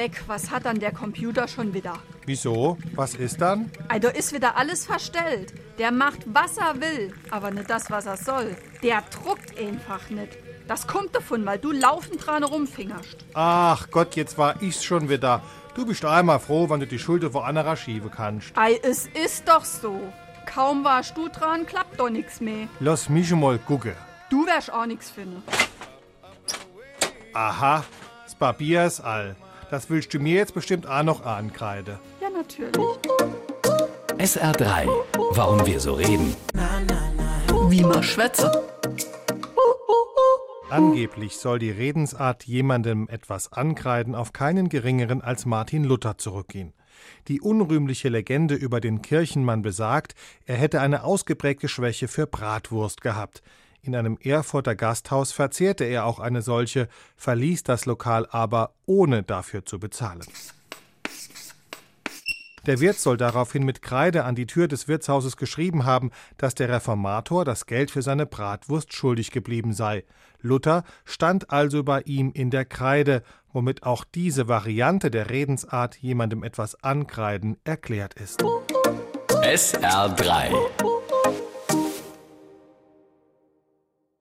leck, was hat dann der Computer schon wieder? Wieso? Was ist dann? Also ist wieder alles verstellt. Der macht, was er will, aber nicht das, was er soll. Der druckt einfach nicht. Das kommt davon, weil du laufend dran rumfingerst. Ach Gott, jetzt war ich's schon wieder. Du bist einmal froh, wenn du die Schuld wo anderer schieben kannst. Ei, es ist doch so. Kaum warst du dran, klappt doch nix mehr. Lass mich mal gucken. Du wärst auch nix finden. Aha, das Papier ist all. Das willst du mir jetzt bestimmt auch noch ankreide. Ja, natürlich. SR3. Warum wir so reden. Wie man schwätze. Angeblich soll die Redensart jemandem etwas ankreiden auf keinen geringeren als Martin Luther zurückgehen. Die unrühmliche Legende über den Kirchenmann besagt, er hätte eine ausgeprägte Schwäche für Bratwurst gehabt. In einem Erfurter Gasthaus verzehrte er auch eine solche, verließ das Lokal aber ohne dafür zu bezahlen. Der Wirt soll daraufhin mit Kreide an die Tür des Wirtshauses geschrieben haben, dass der Reformator das Geld für seine Bratwurst schuldig geblieben sei. Luther stand also bei ihm in der Kreide, womit auch diese Variante der Redensart jemandem etwas ankreiden erklärt ist. SR3.